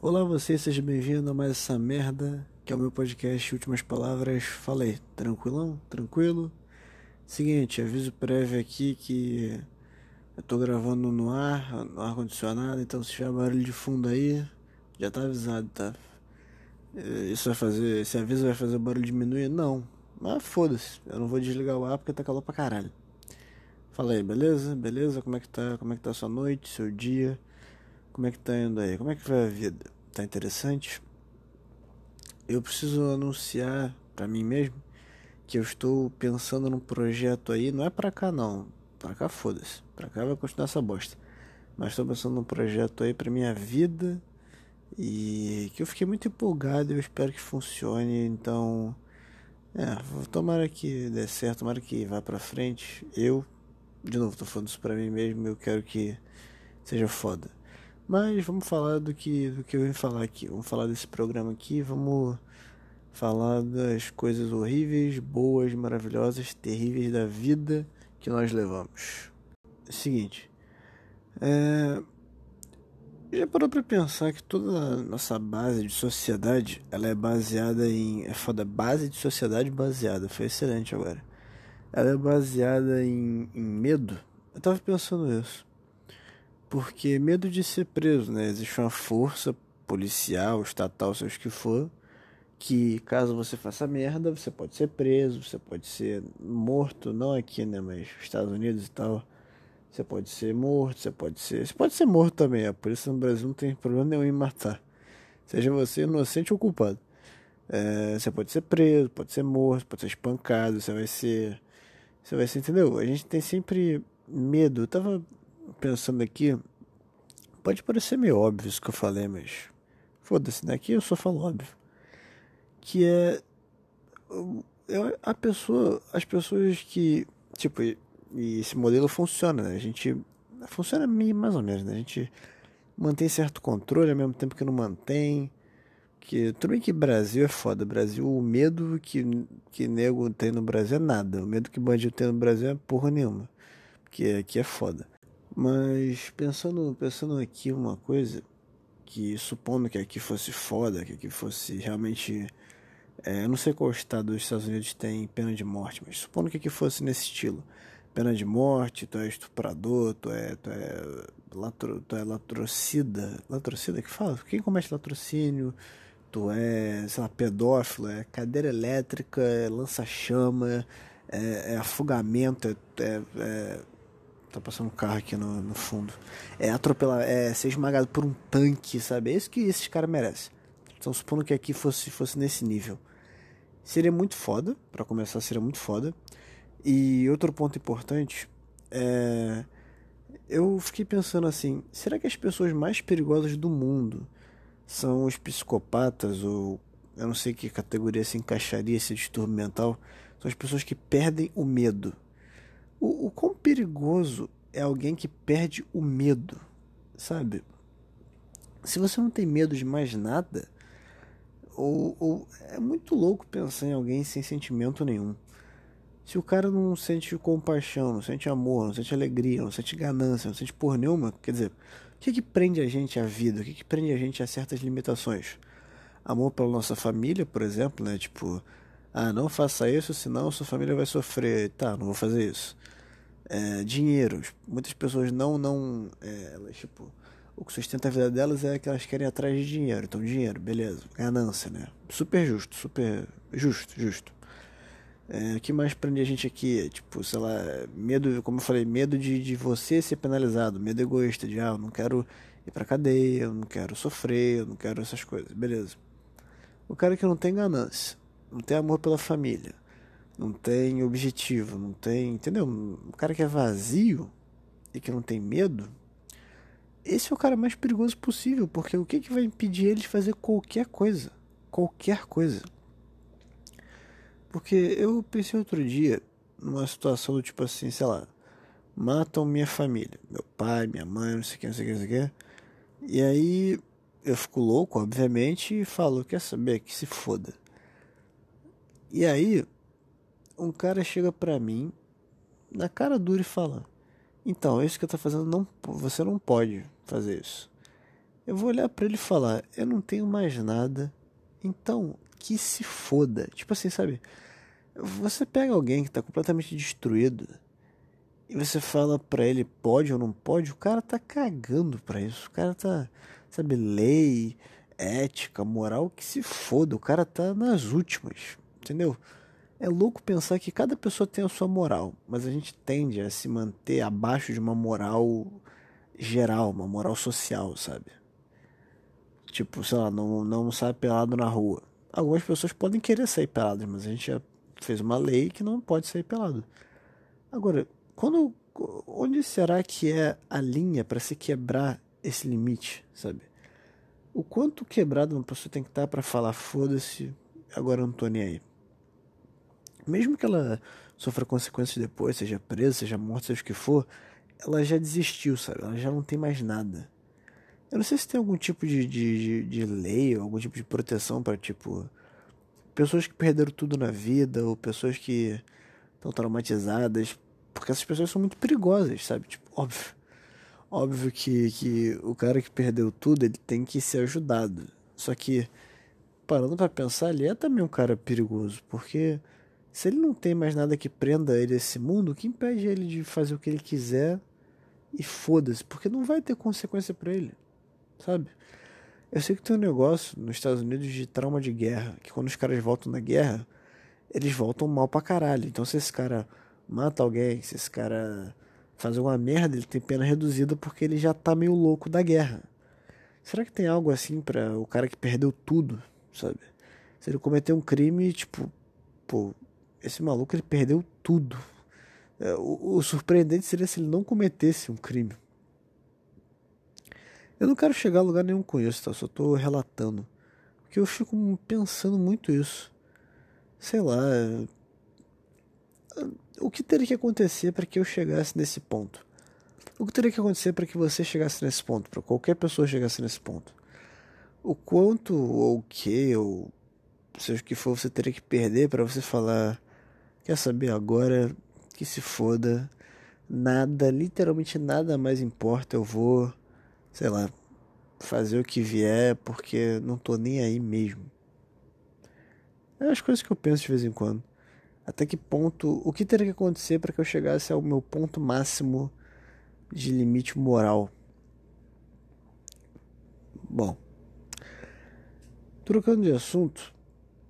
Olá você, seja bem-vindo a mais essa merda que é o meu podcast Últimas Palavras. Falei, tranquilão? Tranquilo? Seguinte, aviso prévio aqui que eu tô gravando no ar, no ar condicionado, então se tiver barulho de fundo aí, já tá avisado, tá? Eh, isso vai fazer, esse aviso vai fazer o barulho diminuir? Não, mas foda-se, eu não vou desligar o ar porque tá calor pra caralho. Fala aí, beleza? Beleza? Como é que tá? Como é que tá a sua noite, seu dia? Como é que tá indo aí? Como é que vai a vida? Tá interessante? Eu preciso anunciar para mim mesmo que eu estou pensando num projeto aí, não é para cá não, para cá foda-se, para cá vai continuar essa bosta. Mas estou pensando num projeto aí para minha vida e que eu fiquei muito empolgado, eu espero que funcione, então é, tomara que dê certo, tomara que vá para frente. Eu, de novo, tô falando isso para mim mesmo, eu quero que seja foda. Mas vamos falar do que, do que eu vim falar aqui. Vamos falar desse programa aqui. Vamos falar das coisas horríveis, boas, maravilhosas, terríveis da vida que nós levamos. É seguinte. É... Já parou pra pensar que toda a nossa base de sociedade ela é baseada em. É foda, base de sociedade baseada. Foi excelente agora. Ela é baseada em, em medo. Eu tava pensando isso porque medo de ser preso, né? Existe uma força policial, estatal, seja o que for, que caso você faça merda, você pode ser preso, você pode ser morto, não aqui, né, mas Estados Unidos e tal. Você pode ser morto, você pode ser. Você pode ser morto também, a polícia no Brasil não tem problema nenhum em matar. Seja você inocente ou culpado. É, você pode ser preso, pode ser morto, pode ser espancado, você vai ser. Você vai ser, entendeu? A gente tem sempre medo. Eu tava pensando aqui, pode parecer meio óbvio isso que eu falei, mas foda-se, né? eu só falo óbvio. Que é a pessoa, as pessoas que, tipo, e esse modelo funciona, né? A gente funciona mais ou menos, né? A gente mantém certo controle ao mesmo tempo que não mantém. Que tudo bem que Brasil é foda. Brasil, o medo que, que nego tem no Brasil é nada. O medo que bandido tem no Brasil é porra nenhuma. Porque aqui é foda. Mas pensando, pensando aqui uma coisa, que supondo que aqui fosse foda, que aqui fosse realmente. É, eu não sei qual estado dos Estados Unidos tem pena de morte, mas supondo que aqui fosse nesse estilo. Pena de morte, tu é estuprador, tu é, tu é, latro, tu é latrocida. Latrocida que fala? Quem comete latrocínio? Tu é, sei lá, pedófilo, é cadeira elétrica, é lança-chama, é, é afogamento, é, é, é Tá passando um carro aqui no, no fundo. É atropelar, é ser esmagado por um tanque, sabe? É isso que esses caras merecem. Então, supondo que aqui fosse, fosse nesse nível. Seria muito foda, para começar, seria muito foda. E outro ponto importante é. Eu fiquei pensando assim: será que as pessoas mais perigosas do mundo são os psicopatas ou eu não sei que categoria se encaixaria esse distúrbio mental? São as pessoas que perdem o medo o, o quão perigoso é alguém que perde o medo, sabe? Se você não tem medo de mais nada, ou, ou, é muito louco pensar em alguém sem sentimento nenhum. Se o cara não sente compaixão, não sente amor, não sente alegria, não sente ganância, não sente porra nenhuma, quer dizer, o que, que prende a gente à vida? O que, que prende a gente a certas limitações? Amor pela nossa família, por exemplo, né? Tipo, ah, não faça isso, senão sua família vai sofrer. Tá, não vou fazer isso. É, dinheiro. Muitas pessoas não, não, é, elas, tipo, o que sustenta a vida delas é que elas querem ir atrás de dinheiro. Então, dinheiro, beleza. Ganância, né? Super justo, super justo, justo. É, o que mais prende a gente aqui? Tipo, sei lá, medo, como eu falei, medo de, de você ser penalizado, medo egoísta, de ah, eu não quero ir pra cadeia, eu não quero sofrer, eu não quero essas coisas, beleza. O cara que não tem ganância, não tem amor pela família, não tem objetivo, não tem. Entendeu? O cara que é vazio e que não tem medo, esse é o cara mais perigoso possível, porque o que, que vai impedir ele de fazer qualquer coisa? Qualquer coisa. Porque eu pensei outro dia numa situação do tipo assim, sei lá, matam minha família, meu pai, minha mãe, não sei o que, não sei o que, não sei o que. E aí eu fico louco, obviamente, e falo, quer saber, que se foda. E aí, um cara chega pra mim, na cara dura e fala: Então, isso que eu tô fazendo, não, você não pode fazer isso. eu vou olhar para ele e falar: eu não tenho mais nada, então que se foda. Tipo assim, sabe? Você pega alguém que tá completamente destruído e você fala pra ele pode ou não pode, o cara tá cagando pra isso. O cara tá, sabe, lei, ética, moral, que se foda. O cara tá nas últimas, entendeu? É louco pensar que cada pessoa tem a sua moral, mas a gente tende a se manter abaixo de uma moral geral, uma moral social, sabe? Tipo, sei lá, não, não sai pelado na rua. Algumas pessoas podem querer sair peladas, mas a gente já fez uma lei que não pode sair pelado. Agora, quando onde será que é a linha para se quebrar esse limite, sabe? O quanto quebrado uma pessoa tem que estar para falar foda-se, agora eu não tô nem aí. Mesmo que ela sofra consequências depois, seja presa, seja morta, seja o que for, ela já desistiu, sabe? Ela já não tem mais nada. Eu não sei se tem algum tipo de, de, de, de lei ou algum tipo de proteção para, tipo, pessoas que perderam tudo na vida ou pessoas que estão traumatizadas, porque essas pessoas são muito perigosas, sabe? Tipo, óbvio. Óbvio que, que o cara que perdeu tudo, ele tem que ser ajudado. Só que, parando para pensar, ele é também um cara perigoso, porque se ele não tem mais nada que prenda ele a esse mundo, o que impede ele de fazer o que ele quiser e foda-se, porque não vai ter consequência para ele sabe? Eu sei que tem um negócio nos Estados Unidos de trauma de guerra, que quando os caras voltam da guerra, eles voltam mal pra caralho. Então se esse cara mata alguém, se esse cara faz alguma merda, ele tem pena reduzida porque ele já tá meio louco da guerra. Será que tem algo assim para o cara que perdeu tudo, sabe? Se ele cometeu um crime, tipo, pô, esse maluco ele perdeu tudo. É, o, o surpreendente seria se ele não cometesse um crime. Eu não quero chegar a lugar nenhum com isso, tá? Só tô relatando. Porque eu fico pensando muito isso. Sei lá. O que teria que acontecer para que eu chegasse nesse ponto? O que teria que acontecer para que você chegasse nesse ponto? Para qualquer pessoa chegasse nesse ponto? O quanto ou o que, ou seja o que for, você teria que perder para você falar: Quer saber agora? Que se foda. Nada, literalmente nada mais importa. Eu vou sei lá, fazer o que vier porque não tô nem aí mesmo. É as coisas que eu penso de vez em quando. Até que ponto, o que teria que acontecer para que eu chegasse ao meu ponto máximo de limite moral? Bom, trocando de assunto,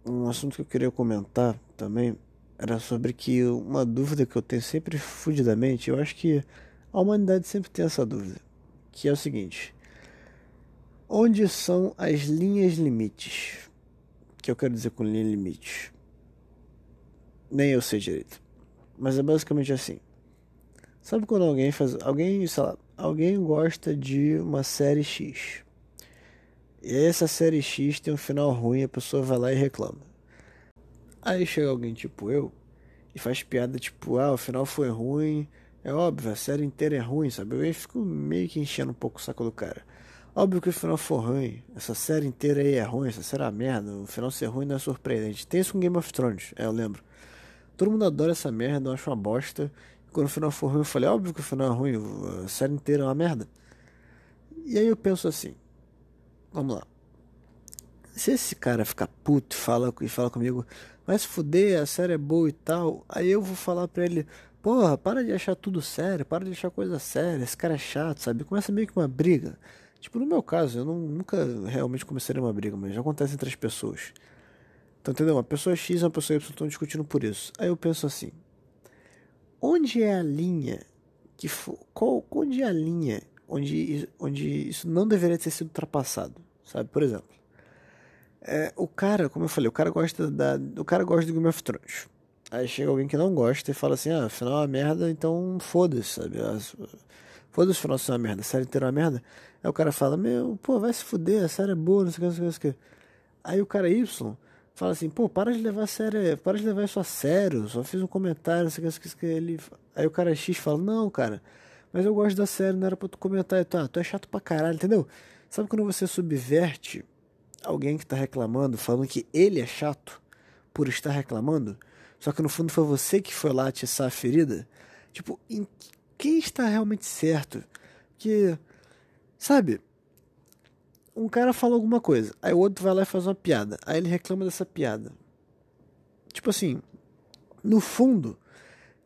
um assunto que eu queria comentar também era sobre que uma dúvida que eu tenho sempre fudidamente, eu acho que a humanidade sempre tem essa dúvida que é o seguinte: onde são as linhas limites? O que eu quero dizer com linha limite? Nem eu sei direito. Mas é basicamente assim. Sabe quando alguém faz. Alguém, sei lá, alguém gosta de uma série X. E essa série X tem um final ruim, a pessoa vai lá e reclama. Aí chega alguém tipo eu e faz piada tipo, ah, o final foi ruim, é óbvio, a série inteira é ruim, sabe? Eu fico meio que enchendo um pouco o saco do cara. Óbvio que o final for ruim, essa série inteira aí é ruim, essa série é merda, o final ser ruim não é surpreendente. Tem isso com Game of Thrones, é, eu lembro. Todo mundo adora essa merda, eu acho uma bosta. E quando o final for ruim, eu falei, óbvio que o final é ruim, a série inteira é uma merda. E aí eu penso assim, vamos lá. Se esse cara ficar puto e fala, e fala comigo, se fuder, a série é boa e tal, aí eu vou falar pra ele, Porra, para de achar tudo sério, para de achar coisa séria, esse cara é chato, sabe? Começa meio que uma briga. Tipo, no meu caso, eu não, nunca realmente começaria uma briga, mas já acontece entre as pessoas. Então, entendeu? Uma pessoa X e uma pessoa Y estão discutindo por isso. Aí eu penso assim: onde é a linha que qual, onde é a linha onde, onde isso não deveria ter sido ultrapassado, sabe? Por exemplo, é, o cara, como eu falei, o cara gosta da, o cara gosta do Game of Thrones. Aí chega alguém que não gosta e fala assim, ah, afinal é uma merda, então foda-se, sabe? Foda-se o final ser uma merda, a série inteira é uma merda. Aí o cara fala, meu, pô, vai se fuder, a série é boa, não sei o que, não sei o que, não sei o que. Aí o cara Y fala assim, pô, para de levar a série, para de levar isso a sério, só fiz um comentário, não sei o que, não sei o que, ele... Aí o cara X fala, não, cara, mas eu gosto da série, não era pra tu comentar, e tu, ah, tu é chato pra caralho, entendeu? Sabe quando você subverte alguém que tá reclamando, falando que ele é chato por estar reclamando? Só que no fundo foi você que foi lá atiçar a ferida. Tipo, em quem está realmente certo? Que, sabe, um cara fala alguma coisa, aí o outro vai lá e faz uma piada, aí ele reclama dessa piada. Tipo assim, no fundo,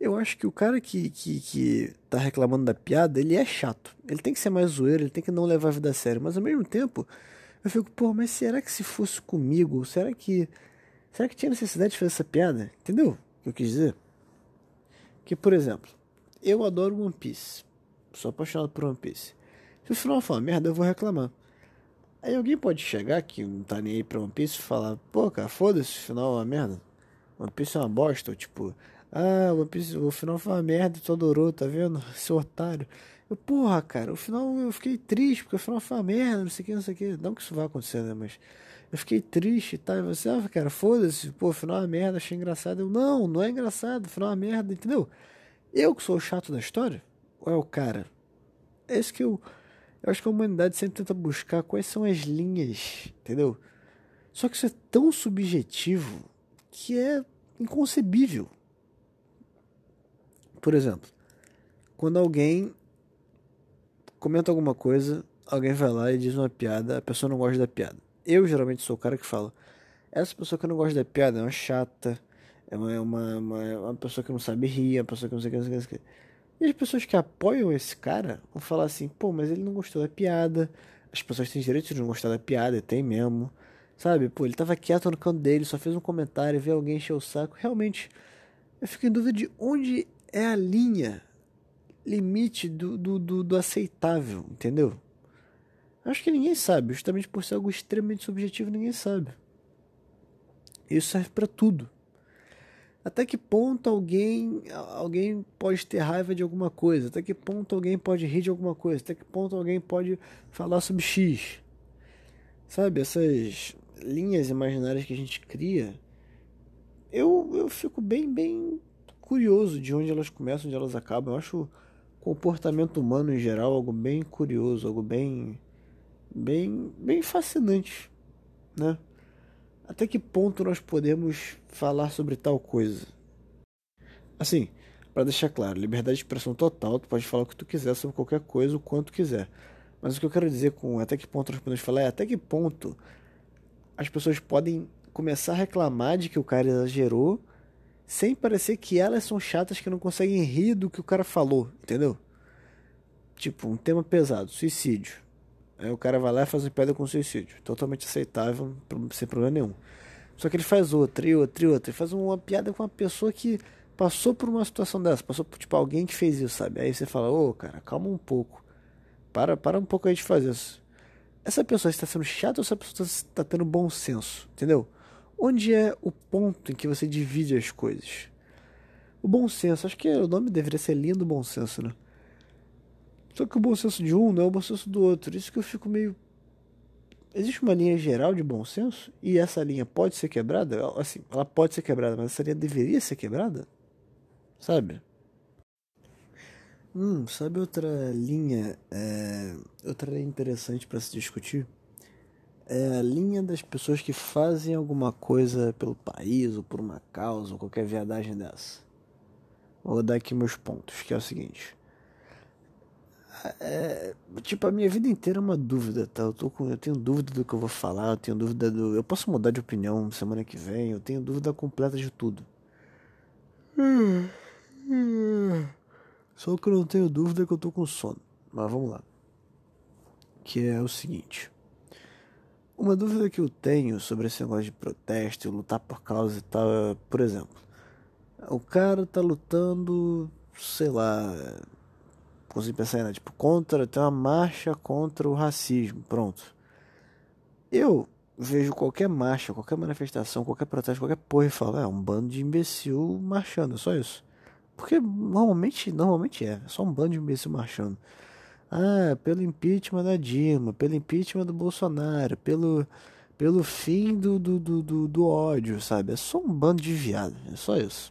eu acho que o cara que, que, que tá reclamando da piada, ele é chato. Ele tem que ser mais zoeiro, ele tem que não levar a vida a sério. Mas ao mesmo tempo, eu fico, pô, mas será que se fosse comigo, será que. Será que tinha necessidade de fazer essa piada? Entendeu o que eu quis dizer? Que, por exemplo, eu adoro One Piece. Sou apaixonado por One Piece. Se o final uma merda, eu vou reclamar. Aí alguém pode chegar que não tá nem aí pra One Piece e falar, pô, cara, foda-se, o final é uma merda. One Piece é uma bosta, ou tipo, ah, One Piece, o final foi uma merda tu adorou, tá vendo? Seu otário. Eu, porra, cara, o final eu fiquei triste, porque o final foi uma merda, não sei o que, não sei o que. Não que isso vá acontecer, né? Mas eu fiquei triste e tá? E você, ah, cara, foda-se, pô, o final é uma merda, achei engraçado. Eu, não, não é engraçado, o final é uma merda, entendeu? Eu que sou o chato da história? Ou é o cara? É isso que eu. Eu acho que a humanidade sempre tenta buscar quais são as linhas, entendeu? Só que isso é tão subjetivo que é inconcebível. Por exemplo, quando alguém comenta alguma coisa, alguém vai lá e diz uma piada, a pessoa não gosta da piada. Eu geralmente sou o cara que fala: essa pessoa que não gosta da piada é uma chata, é uma, é uma, uma, é uma pessoa que não sabe rir, é uma pessoa que não sei o que, não sei o que. E as pessoas que apoiam esse cara vão falar assim: pô, mas ele não gostou da piada. As pessoas têm direito de não gostar da piada, tem mesmo. Sabe? Pô, ele tava quieto no canto dele, só fez um comentário, vê alguém encher o saco. Realmente, eu fico em dúvida de onde é a linha limite do, do, do, do aceitável, entendeu? Acho que ninguém sabe, justamente por ser algo extremamente subjetivo, ninguém sabe. Isso serve para tudo. Até que ponto alguém alguém pode ter raiva de alguma coisa? Até que ponto alguém pode rir de alguma coisa? Até que ponto alguém pode falar sobre X? Sabe, essas linhas imaginárias que a gente cria, eu, eu fico bem, bem curioso de onde elas começam, onde elas acabam. Eu acho comportamento humano em geral algo bem curioso, algo bem, bem, bem fascinante, né? Até que ponto nós podemos falar sobre tal coisa? Assim, para deixar claro, liberdade de expressão total, tu pode falar o que tu quiser sobre qualquer coisa, o quanto quiser. Mas o que eu quero dizer com até que ponto nós podemos falar é até que ponto as pessoas podem começar a reclamar de que o cara exagerou, sem parecer que elas são chatas que não conseguem rir do que o cara falou, entendeu? Tipo, um tema pesado, suicídio. Aí o cara vai lá e faz uma piada com suicídio. Totalmente aceitável, sem problema nenhum. Só que ele faz outra e outra e outra. Ele faz uma piada com uma pessoa que passou por uma situação dessa. Passou por, tipo, alguém que fez isso, sabe? Aí você fala, ô, oh, cara, calma um pouco. Para, para um pouco aí de fazer isso. Essa pessoa está sendo chata ou essa pessoa está tendo bom senso? Entendeu? Onde é o ponto em que você divide as coisas? O bom senso, acho que o nome deveria ser lindo bom senso, né? Só que o bom senso de um não é o bom senso do outro. Isso que eu fico meio. Existe uma linha geral de bom senso e essa linha pode ser quebrada? Assim, ela pode ser quebrada, mas essa linha deveria ser quebrada? Sabe? Hum, sabe outra linha, é, outra linha interessante para se discutir? É a linha das pessoas que fazem alguma coisa pelo país ou por uma causa ou qualquer viadagem dessa. Vou dar aqui meus pontos, que é o seguinte. É, tipo, a minha vida inteira é uma dúvida, tá? Eu, tô com, eu tenho dúvida do que eu vou falar, eu tenho dúvida do. Eu posso mudar de opinião semana que vem, eu tenho dúvida completa de tudo. Só que eu não tenho dúvida que eu tô com sono. Mas vamos lá. Que é o seguinte. Uma dúvida que eu tenho sobre esse negócio de protesto, lutar por causa e tal, é, por exemplo, o cara tá lutando, sei lá, consigo pensar nada. Tipo, contra, tem uma marcha contra o racismo. Pronto. Eu vejo qualquer marcha, qualquer manifestação, qualquer protesto, qualquer porra e falo, é um bando de imbecil marchando, é só isso. Porque normalmente, normalmente é, é só um bando de imbecil marchando. Ah, pelo impeachment da Dilma, pelo impeachment do Bolsonaro, pelo, pelo fim do, do, do, do, ódio, sabe? É só um bando de viado, é só isso.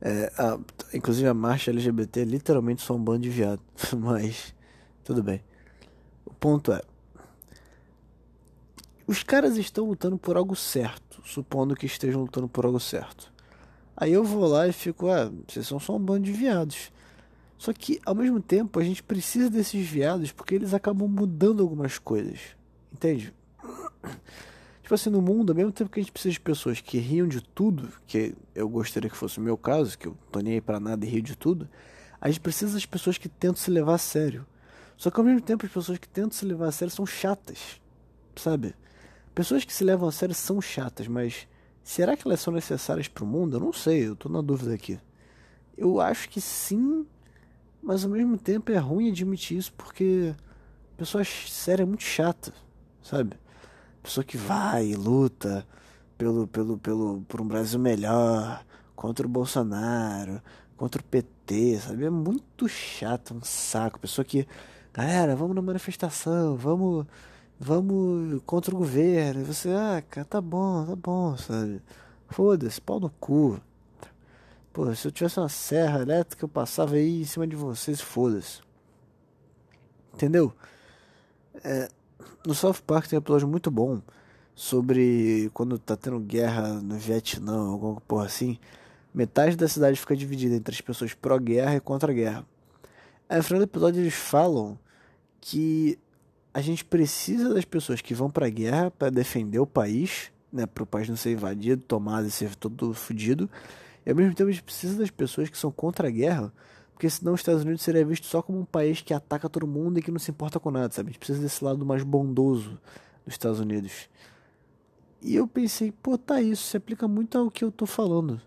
É, a, inclusive a marcha LGBT é literalmente só um bando de viado. Mas tudo bem. O ponto é. Os caras estão lutando por algo certo, supondo que estejam lutando por algo certo. Aí eu vou lá e fico, ah, vocês são só um bando de viados. Só que, ao mesmo tempo, a gente precisa desses viados porque eles acabam mudando algumas coisas. Entende? Tipo assim, no mundo, ao mesmo tempo que a gente precisa de pessoas que riam de tudo, que eu gostaria que fosse o meu caso, que eu tô nem aí pra nada e rio de tudo, a gente precisa das pessoas que tentam se levar a sério. Só que ao mesmo tempo as pessoas que tentam se levar a sério são chatas, sabe? Pessoas que se levam a sério são chatas, mas será que elas são necessárias para o mundo? Eu não sei, eu tô na dúvida aqui. Eu acho que sim, mas ao mesmo tempo é ruim admitir isso porque pessoa séria é muito chata, sabe? Pessoa que vai e luta pelo, pelo, pelo, por um Brasil melhor, contra o Bolsonaro, contra o PT, sabe? É muito chato, um saco. Pessoa que, galera, vamos na manifestação, vamos, vamos contra o governo. E você, ah, cara, tá bom, tá bom, sabe? Foda-se, pau no cu. Pô, se eu tivesse uma serra elétrica, eu passava aí em cima de vocês, foda-se. Entendeu? É, no South Park tem um episódio muito bom sobre quando tá tendo guerra no Vietnã, alguma porra assim. Metade da cidade fica dividida entre as pessoas pró-guerra e contra-guerra. Aí no final do episódio eles falam que a gente precisa das pessoas que vão pra guerra para defender o país, né, para o país não ser invadido, tomado e ser todo fodido. E ao mesmo tempo a gente precisa das pessoas que são contra a guerra porque senão os Estados Unidos seria visto só como um país que ataca todo mundo e que não se importa com nada, sabe? A gente precisa desse lado mais bondoso dos Estados Unidos. E eu pensei, pô, tá isso, se aplica muito ao que eu tô falando.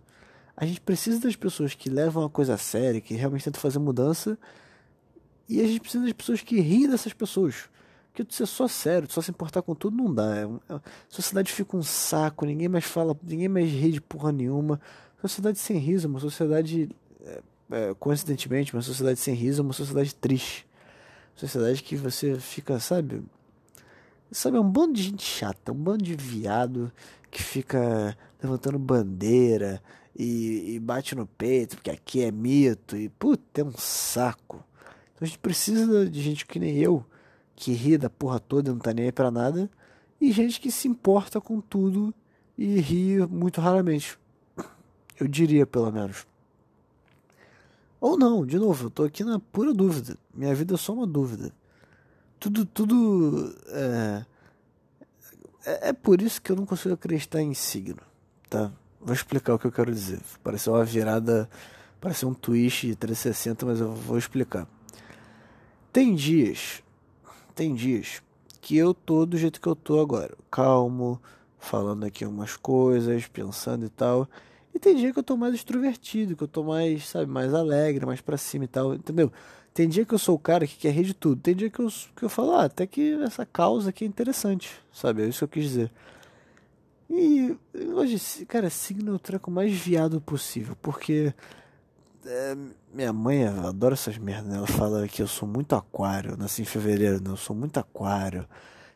A gente precisa das pessoas que levam a coisa a sério, que realmente tentam fazer mudança, e a gente precisa das pessoas que riem dessas pessoas. Porque tu ser só sério, só se importar com tudo não dá. É a sociedade fica um saco, ninguém mais fala, ninguém mais ri de porra nenhuma. Sociedade sem riso, uma sociedade é, é, coincidentemente, uma sociedade sem riso é uma sociedade triste. Sociedade que você fica, sabe? Sabe, é um bando de gente chata, um bando de viado que fica levantando bandeira e, e bate no peito, porque aqui é mito, e puta, é um saco. Então a gente precisa de gente que nem eu, que ri da porra toda e não tá nem aí pra nada, e gente que se importa com tudo e ri muito raramente. Eu diria, pelo menos. Ou não, de novo, eu tô aqui na pura dúvida. Minha vida é só uma dúvida. Tudo, tudo. É, é, é por isso que eu não consigo acreditar em signo, tá? Vou explicar o que eu quero dizer. Parece uma virada, parece um twist 360, mas eu vou explicar. Tem dias, tem dias que eu tô do jeito que eu tô agora, calmo, falando aqui umas coisas, pensando e tal. E tem dia que eu tô mais extrovertido, que eu tô mais, sabe, mais alegre, mais pra cima e tal, entendeu? Tem dia que eu sou o cara que quer rir de tudo. Tem dia que eu, que eu falo, ah, até que essa causa aqui é interessante, sabe? É isso que eu quis dizer. E hoje, cara, signo é o treco mais viado possível, porque é, minha mãe adora essas merdas, né? Ela fala que eu sou muito aquário, eu nasci em fevereiro, né? Eu sou muito aquário.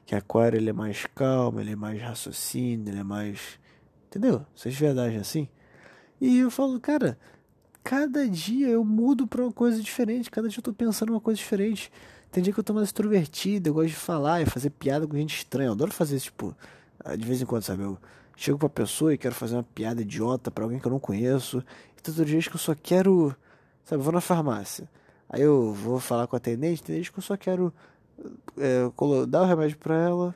Que aquário ele é mais calmo, ele é mais raciocínio, ele é mais. Entendeu? Vocês verdade assim? E eu falo, cara, cada dia eu mudo pra uma coisa diferente, cada dia eu tô pensando uma coisa diferente. Tem dia que eu tô mais extrovertido, eu gosto de falar e fazer piada com gente estranha. Eu adoro fazer isso, tipo, ah, de vez em quando, sabe? Eu chego pra pessoa e quero fazer uma piada idiota pra alguém que eu não conheço. E tem outros dias que eu só quero, sabe, eu vou na farmácia. Aí eu vou falar com a atendente, tem dias que eu só quero é, dar o remédio pra ela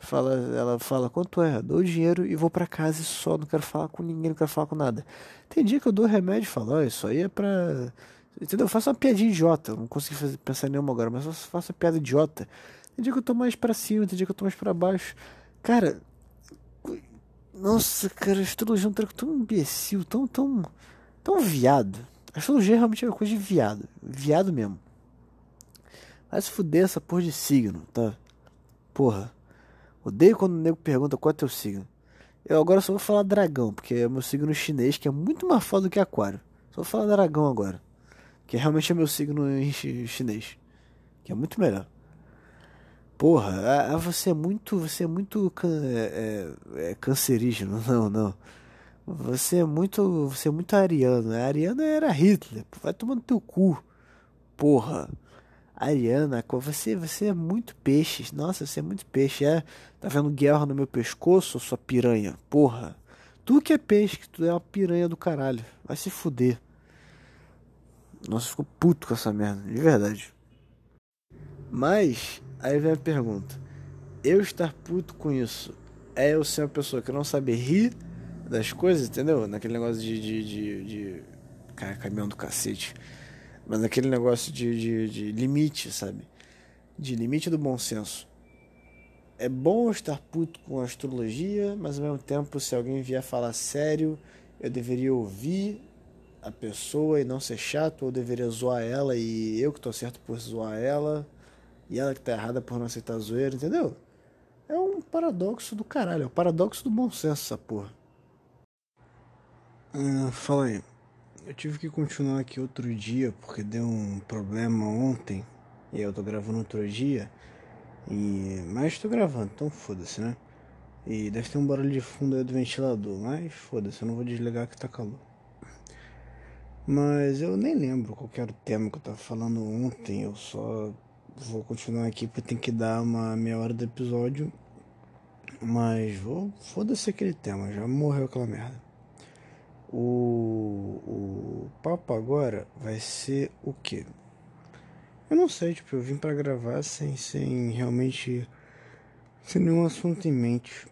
Fala, ela fala quanto é, dou o dinheiro e vou para casa só, não quero falar com ninguém, não quero falar com nada. Tem dia que eu dou remédio e falo, oh, isso aí é pra. Entendeu? Eu faço uma piadinha idiota, não consigo fazer, pensar nenhuma agora, mas eu faço uma piada idiota. Tem dia que eu tô mais pra cima, tem dia que eu tô mais pra baixo. Cara, nossa, cara, a astrologia é um treco tão imbecil, tão, tão, tão viado. A astrologia realmente é uma coisa de viado, viado mesmo. Vai se fuder essa porra de signo, tá? Porra. Odeio quando o nego pergunta qual é teu signo. Eu agora só vou falar dragão, porque é o meu signo chinês, que é muito mais foda do que aquário. Só vou falar dragão agora. Que realmente é meu signo chinês. Que é muito melhor. Porra, você é muito. Você é muito can, é, é, é cancerígeno. Não, não. Você é muito. Você é muito ariano. A Ariana era Hitler. Vai tomando teu cu. Porra. Ariana, você, você é muito peixe. Nossa, você é muito peixe. É, tá vendo guerra no meu pescoço, sua piranha? Porra. Tu que é peixe, que tu é uma piranha do caralho. Vai se fuder. Nossa, ficou puto com essa merda, de verdade. Mas, aí vem a pergunta: eu estar puto com isso é eu ser uma pessoa que não sabe rir das coisas, entendeu? Naquele negócio de. de, de, de... Cara, caminhão do cacete. Mas naquele negócio de, de, de limite, sabe? De limite do bom senso. É bom estar puto com a astrologia, mas ao mesmo tempo, se alguém vier falar sério, eu deveria ouvir a pessoa e não ser chato, ou deveria zoar ela e eu que tô certo por zoar ela, e ela que tá errada por não aceitar zoeira, entendeu? É um paradoxo do caralho, é o um paradoxo do bom senso essa porra. Ah, fala aí. Eu tive que continuar aqui outro dia porque deu um problema ontem e eu tô gravando outro dia. E mas tô gravando, então foda-se, né? E deve ter um barulho de fundo aí do ventilador, mas foda-se, eu não vou desligar que tá calor. Mas eu nem lembro qual era o tema que eu tava falando ontem, eu só vou continuar aqui porque tem que dar uma meia hora do episódio. Mas vou. Foda-se aquele tema, já morreu aquela merda. O, o papo agora vai ser o quê? Eu não sei, tipo, eu vim para gravar sem, sem realmente. sem nenhum assunto em mente.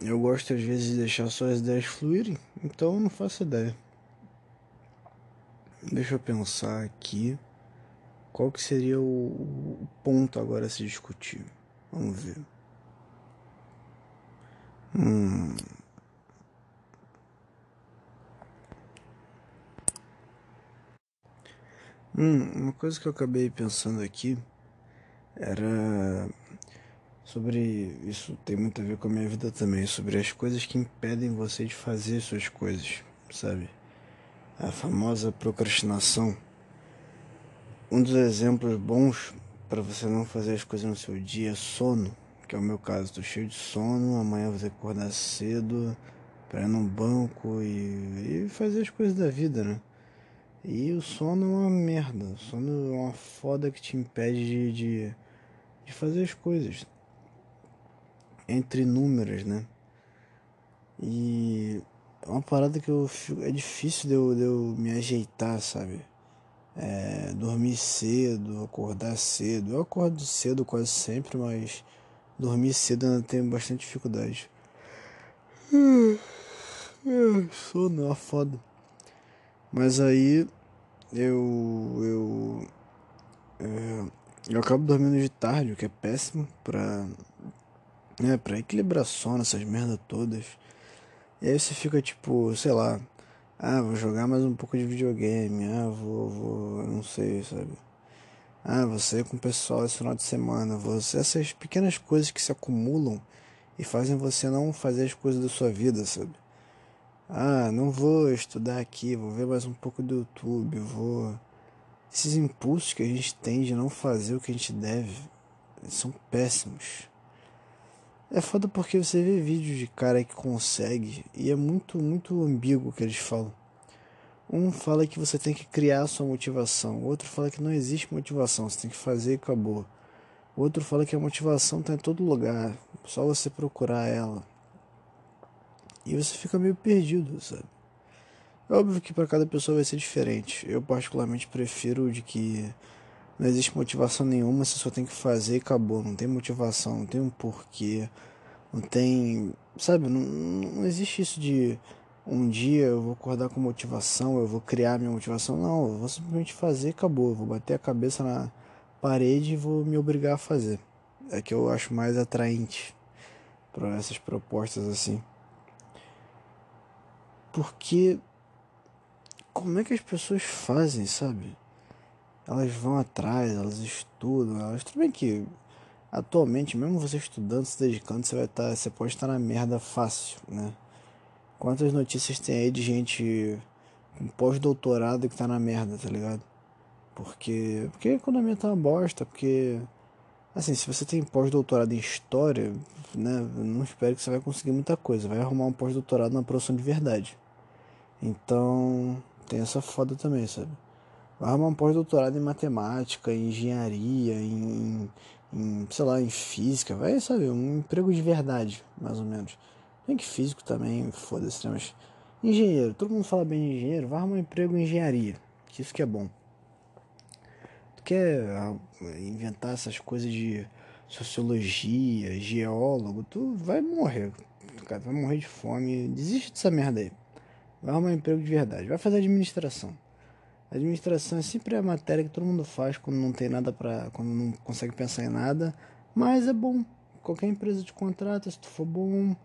Eu gosto às vezes de deixar só as ideias fluírem, então eu não faço ideia. Deixa eu pensar aqui. Qual que seria o, o ponto agora a se discutir? Vamos ver. Hum. Hum, uma coisa que eu acabei pensando aqui era sobre isso tem muito a ver com a minha vida também, sobre as coisas que impedem você de fazer suas coisas, sabe? A famosa procrastinação. Um dos exemplos bons para você não fazer as coisas no seu dia é sono, que é o meu caso. Estou cheio de sono, amanhã vou acordar cedo para ir num banco e, e fazer as coisas da vida, né? E o sono é uma merda. O sono é uma foda que te impede de, de, de fazer as coisas. Entre números, né? E é uma parada que eu fico, é difícil de eu, de eu me ajeitar, sabe? é, dormir cedo, acordar cedo. Eu acordo cedo quase sempre, mas dormir cedo ainda tenho bastante dificuldade. Sono é uma foda. Mas aí eu eu é, eu acabo dormindo de tarde, o que é péssimo pra né, para equilibrar sono, essas merda todas. E aí você fica tipo, sei lá, ah, vou jogar mais um pouco de videogame. Ah, vou, vou, não sei, sabe? Ah, sair com o pessoal esse final de semana. Você, essas pequenas coisas que se acumulam e fazem você não fazer as coisas da sua vida, sabe? Ah, não vou estudar aqui, vou ver mais um pouco do YouTube, vou. Esses impulsos que a gente tem de não fazer o que a gente deve são péssimos. É foda porque você vê vídeos de cara que consegue e é muito, muito ambíguo o que eles falam. Um fala que você tem que criar a sua motivação, outro fala que não existe motivação, você tem que fazer e acabou. Outro fala que a motivação está em todo lugar, só você procurar ela. E você fica meio perdido, sabe? É óbvio que para cada pessoa vai ser diferente. Eu particularmente prefiro de que não existe motivação nenhuma, você só tem que fazer e acabou. Não tem motivação, não tem um porquê. Não tem. Sabe, não, não existe isso de um dia eu vou acordar com motivação, eu vou criar minha motivação. Não, eu vou simplesmente fazer e acabou. Eu vou bater a cabeça na parede e vou me obrigar a fazer. É que eu acho mais atraente para essas propostas assim. Porque como é que as pessoas fazem, sabe? elas vão atrás, elas estudam, elas tudo bem que atualmente, mesmo você estudando, se dedicando, você vai estar, tá, você pode estar na merda fácil, né? Quantas notícias tem aí de gente com pós-doutorado que tá na merda, tá ligado? Porque, porque a economia tá uma bosta, porque assim, se você tem pós-doutorado em história, né, não espero que você vai conseguir muita coisa, vai arrumar um pós-doutorado na profissão de verdade. Então, tem essa foda também, sabe? Vai arrumar um pós-doutorado em matemática, em engenharia, em, em, sei lá, em física, vai, saber um emprego de verdade, mais ou menos. Bem que físico também, foda-se, né? mas Engenheiro, todo mundo fala bem de engenheiro, vai arrumar um emprego em engenharia, que isso que é bom. Tu quer ah, inventar essas coisas de sociologia, geólogo, tu vai morrer, cara, vai morrer de fome, desiste dessa merda aí. Vai arrumar um emprego de verdade, vai fazer administração. Administração é sempre a matéria que todo mundo faz quando não tem nada para, quando não consegue pensar em nada, mas é bom. Qualquer empresa te contrata, se tu for bom,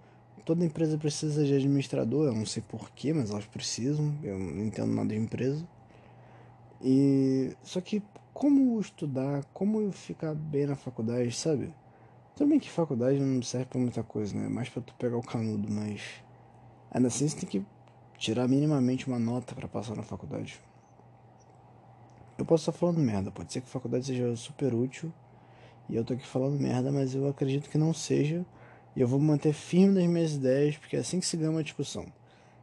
toda empresa precisa de administrador, eu não sei porquê, mas elas precisam, eu não entendo nada de empresa. E só que como estudar, como ficar bem na faculdade, sabe? Também que faculdade não serve para muita coisa, né? Mais para tu pegar o canudo, mas ainda assim você tem que tirar minimamente uma nota para passar na faculdade. Eu posso estar falando merda, pode ser que a faculdade seja super útil e eu tô aqui falando merda, mas eu acredito que não seja. E eu vou manter firme nas minhas ideias, porque é assim que se ganha uma discussão.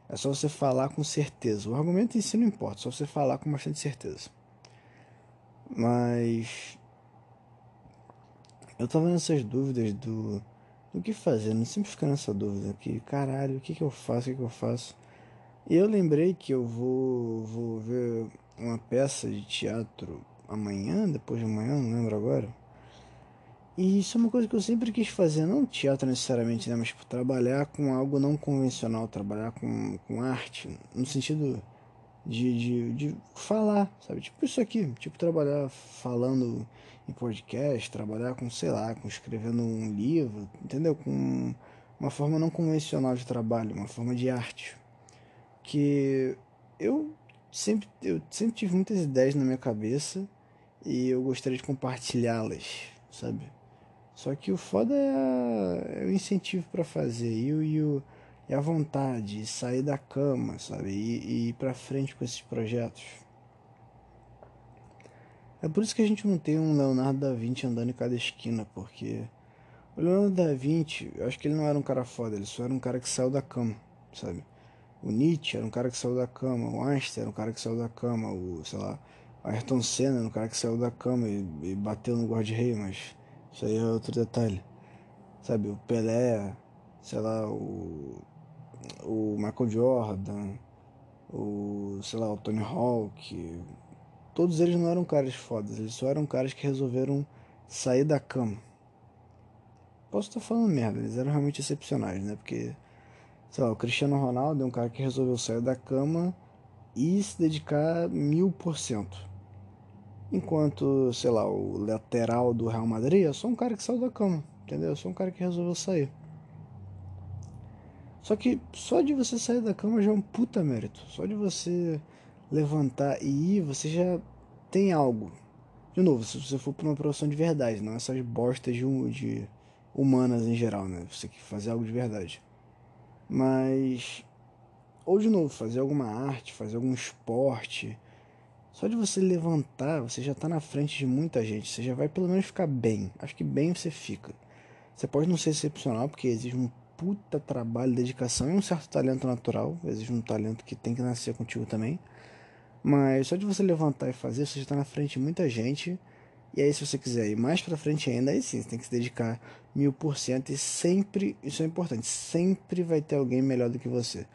É só você falar com certeza. O argumento em si não importa, só você falar com bastante certeza. Mas eu tava nessas dúvidas do, do que fazer, não sempre fica nessa dúvida que caralho, o que que eu faço, o que que eu faço. Eu lembrei que eu vou, vou ver uma peça de teatro amanhã, depois de amanhã, não lembro agora. E isso é uma coisa que eu sempre quis fazer, não teatro necessariamente, né? Mas tipo, trabalhar com algo não convencional, trabalhar com, com arte, no sentido de, de, de falar, sabe? Tipo isso aqui, tipo trabalhar falando em podcast, trabalhar com, sei lá, com escrevendo um livro, entendeu? Com uma forma não convencional de trabalho, uma forma de arte. Que eu sempre, eu sempre tive muitas ideias na minha cabeça e eu gostaria de compartilhá-las, sabe? Só que o foda é, é o incentivo para fazer e, o, e, o, e a vontade, sair da cama, sabe? E, e ir para frente com esses projetos. É por isso que a gente não tem um Leonardo da Vinci andando em cada esquina, porque o Leonardo da Vinci, eu acho que ele não era um cara foda, ele só era um cara que saiu da cama, sabe? O Nietzsche era um cara que saiu da cama, o Einstein era um cara que saiu da cama, o, sei lá, Ayrton Senna era um cara que saiu da cama e, e bateu no guarda-rei, mas isso aí é outro detalhe. Sabe, o Pelé, sei lá, o, o Michael Jordan, o, sei lá, o Tony Hawk, todos eles não eram caras fodas, eles só eram caras que resolveram sair da cama. Posso estar falando merda, eles eram realmente excepcionais, né? Porque sei lá, o Cristiano Ronaldo é um cara que resolveu sair da cama e se dedicar mil por cento. Enquanto, sei lá, o lateral do Real Madrid é só um cara que saiu da cama, entendeu? É só um cara que resolveu sair. Só que só de você sair da cama já é um puta mérito. Só de você levantar e ir, você já tem algo. De novo, se você for para uma profissão de verdade, não essas bostas de, de humanas em geral, né? Você tem que fazer algo de verdade. Mas, ou de novo, fazer alguma arte, fazer algum esporte. Só de você levantar, você já está na frente de muita gente. Você já vai pelo menos ficar bem. Acho que bem você fica. Você pode não ser excepcional, porque exige um puta trabalho, dedicação e um certo talento natural. Exige um talento que tem que nascer contigo também. Mas só de você levantar e fazer, você já está na frente de muita gente. E aí, se você quiser ir mais para frente ainda, aí sim, você tem que se dedicar mil por cento. E sempre, isso é importante, sempre vai ter alguém melhor do que você.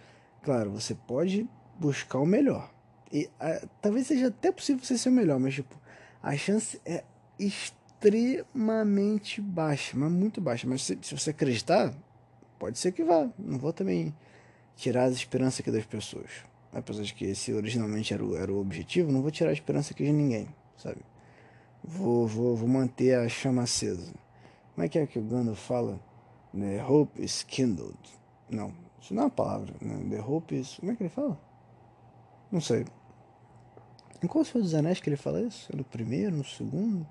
Claro, você pode buscar o melhor. E a, talvez seja até possível você ser o melhor, mas tipo, a chance é extremamente baixa, mas muito baixa. Mas se, se você acreditar, pode ser que vá. Não vou também tirar as esperanças aqui das pessoas. Apesar de que esse originalmente era o, era o objetivo, não vou tirar a esperança aqui de ninguém, sabe? Vou, vou, vou manter a chama acesa. Como é que é que o Gandalf fala? The hope is kindled. Não, isso não é uma palavra. Né? The hope is. Como é que ele fala? Não sei. Em qual Senhor dos Anéis que ele fala isso? É no primeiro, no segundo?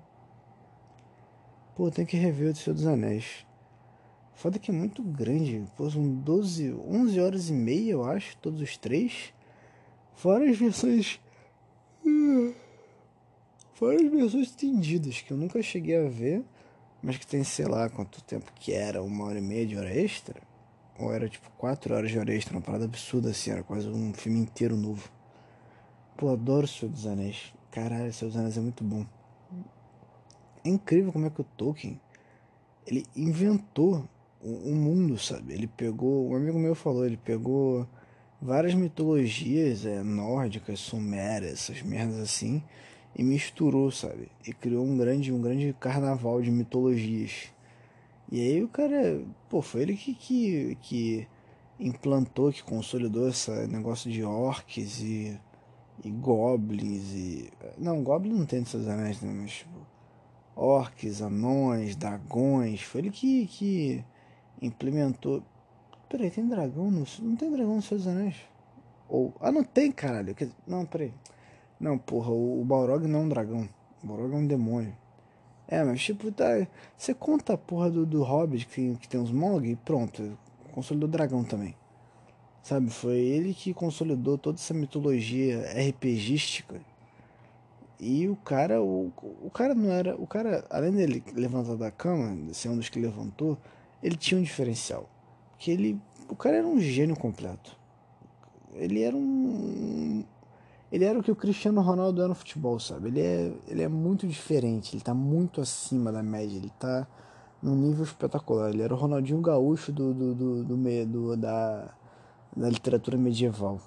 Pô, tem que rever o Senhor dos Anéis. Foda que é muito grande. Pô, são 12, 11 horas e meia, eu acho, todos os três. Fora as versões. Uh, Fora as versões estendidas, que eu nunca cheguei a ver, mas que tem, sei lá, quanto tempo que era, uma hora e meia de hora extra? Ou era tipo quatro horas de hora extra, uma parada absurda assim, era quase um filme inteiro novo. Pô, adoro o Senhor dos Anéis. Caralho, o Senhor dos Anéis é muito bom. É incrível como é que o Tolkien, ele inventou um mundo, sabe? Ele pegou, um amigo meu falou, ele pegou várias mitologias é, nórdicas, sumérias, essas merdas assim, e misturou, sabe? E criou um grande, um grande carnaval de mitologias. E aí o cara, pô, foi ele que, que, que implantou, que consolidou esse negócio de orcs e, e goblins e... Não, goblin não tem seus anéis, né? Mas, tipo, orcs, anões, dragões, foi ele que, que implementou Peraí, tem dragão no. Não tem dragão nos seus anéis? Ou. Ah, não tem, caralho. Não, peraí. Não, porra, o, Balrog não é um dragão. O Balrog é um demônio. É, mas tipo, tá. Você conta a porra do, do Hobbit que tem, que tem uns Mog e pronto. Consolidou o dragão também. Sabe? Foi ele que consolidou toda essa mitologia RPGística. E o cara, o, o cara não era. O cara, além dele levantar da cama, ser um dos que levantou, ele tinha um diferencial que ele. O cara era um gênio completo. Ele era um. Ele era o que o Cristiano Ronaldo é no futebol, sabe? Ele é, ele é muito diferente, ele tá muito acima da média, ele tá num nível espetacular. Ele era o Ronaldinho Gaúcho do, do, do, do, do da, da literatura medieval.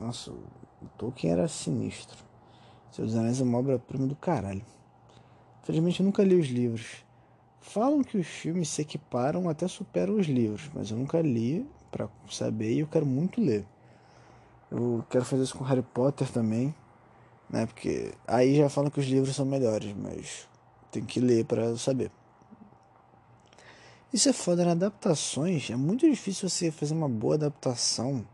Nossa, o Tolkien era sinistro. Seus Anéis é uma obra-prima do caralho. Infelizmente eu nunca li os livros. Falam que os filmes se equiparam até superam os livros, mas eu nunca li para saber e eu quero muito ler. Eu quero fazer isso com Harry Potter também, né? Porque aí já falam que os livros são melhores, mas tem que ler para saber. Isso é foda, nas adaptações é muito difícil você fazer uma boa adaptação.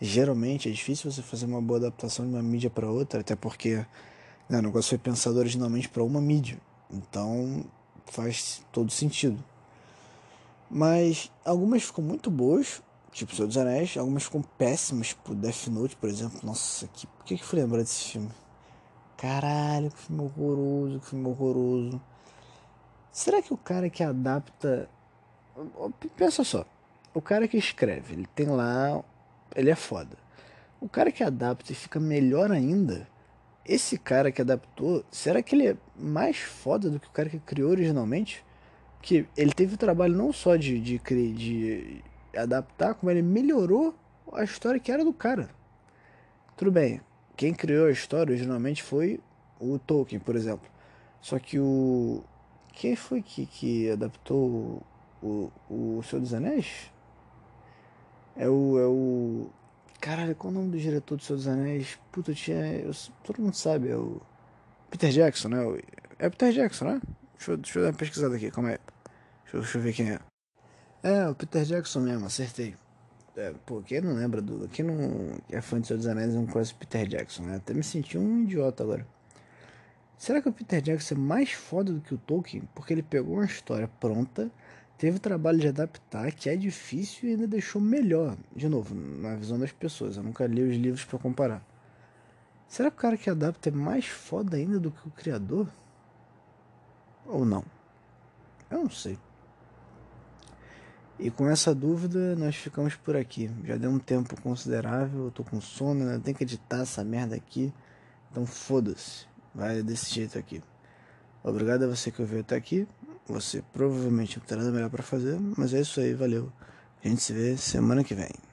Geralmente é difícil você fazer uma boa adaptação de uma mídia para outra, até porque né, o negócio foi pensado originalmente para uma mídia. Então faz todo sentido. Mas algumas ficam muito boas, tipo Senhor dos Anéis, algumas ficam péssimas, tipo Death Note, por exemplo. Nossa, que, por que, que fui lembrar desse filme? Caralho, que filme horroroso, que filme horroroso. Será que o cara que adapta. Pensa só, o cara que escreve, ele tem lá. Ele é foda. O cara que adapta e fica melhor ainda esse cara que adaptou, será que ele é mais foda do que o cara que criou originalmente? Que ele teve o trabalho não só de, de, de adaptar, como ele melhorou a história que era do cara. Tudo bem, quem criou a história originalmente foi o Tolkien, por exemplo. Só que o. Quem foi que, que adaptou o, o Senhor dos Anéis? É o. É o Caralho, qual é o nome do diretor do Senhor dos Anéis? Puta, tinha. Eu, todo mundo sabe, é o. Peter Jackson, né? É Peter Jackson, né? Deixa eu, deixa eu dar uma pesquisada aqui, calma aí. Deixa deixa eu ver quem é. É, o Peter Jackson mesmo, acertei. É, pô, quem não lembra do. Quem não é fã de Senhor dos Anéis não conhece o Peter Jackson, né? Até me senti um idiota agora. Será que o Peter Jackson é mais foda do que o Tolkien? Porque ele pegou uma história pronta teve o trabalho de adaptar, que é difícil e ainda deixou melhor. De novo, na visão das pessoas, eu nunca li os livros para comparar. Será que o cara que adapta é mais foda ainda do que o criador? Ou não? Eu não sei. E com essa dúvida, nós ficamos por aqui. Já deu um tempo considerável, eu tô com sono, né? tem que editar essa merda aqui. Então foda-se. Vai desse jeito aqui. Obrigado a você que ouviu até aqui. Você provavelmente não terá nada melhor para fazer, mas é isso aí, valeu. A gente se vê semana que vem.